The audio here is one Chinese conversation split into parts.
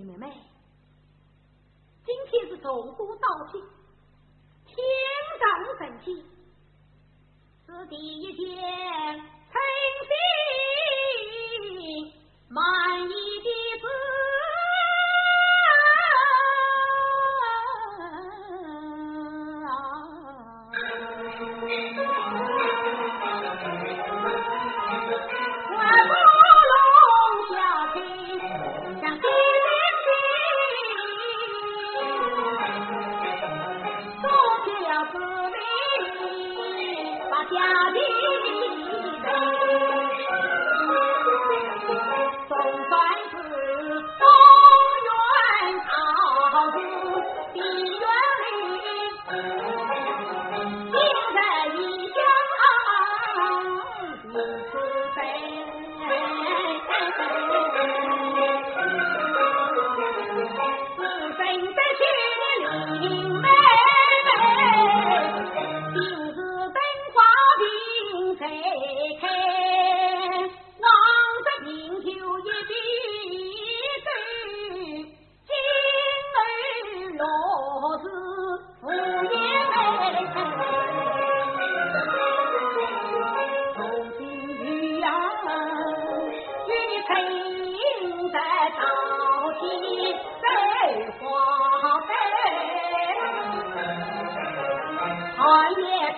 妹妹，今天是从古到今，天长神气，是第一天诚心满意的把家底。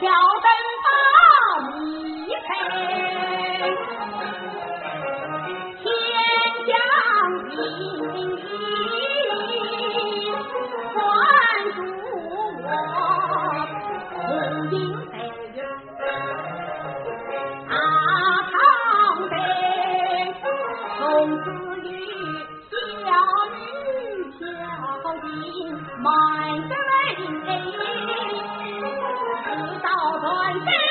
小灯把密配，天将金鸡，关助我滚金飞。大堂北，从此与小女挑金，满城泪。你到山西。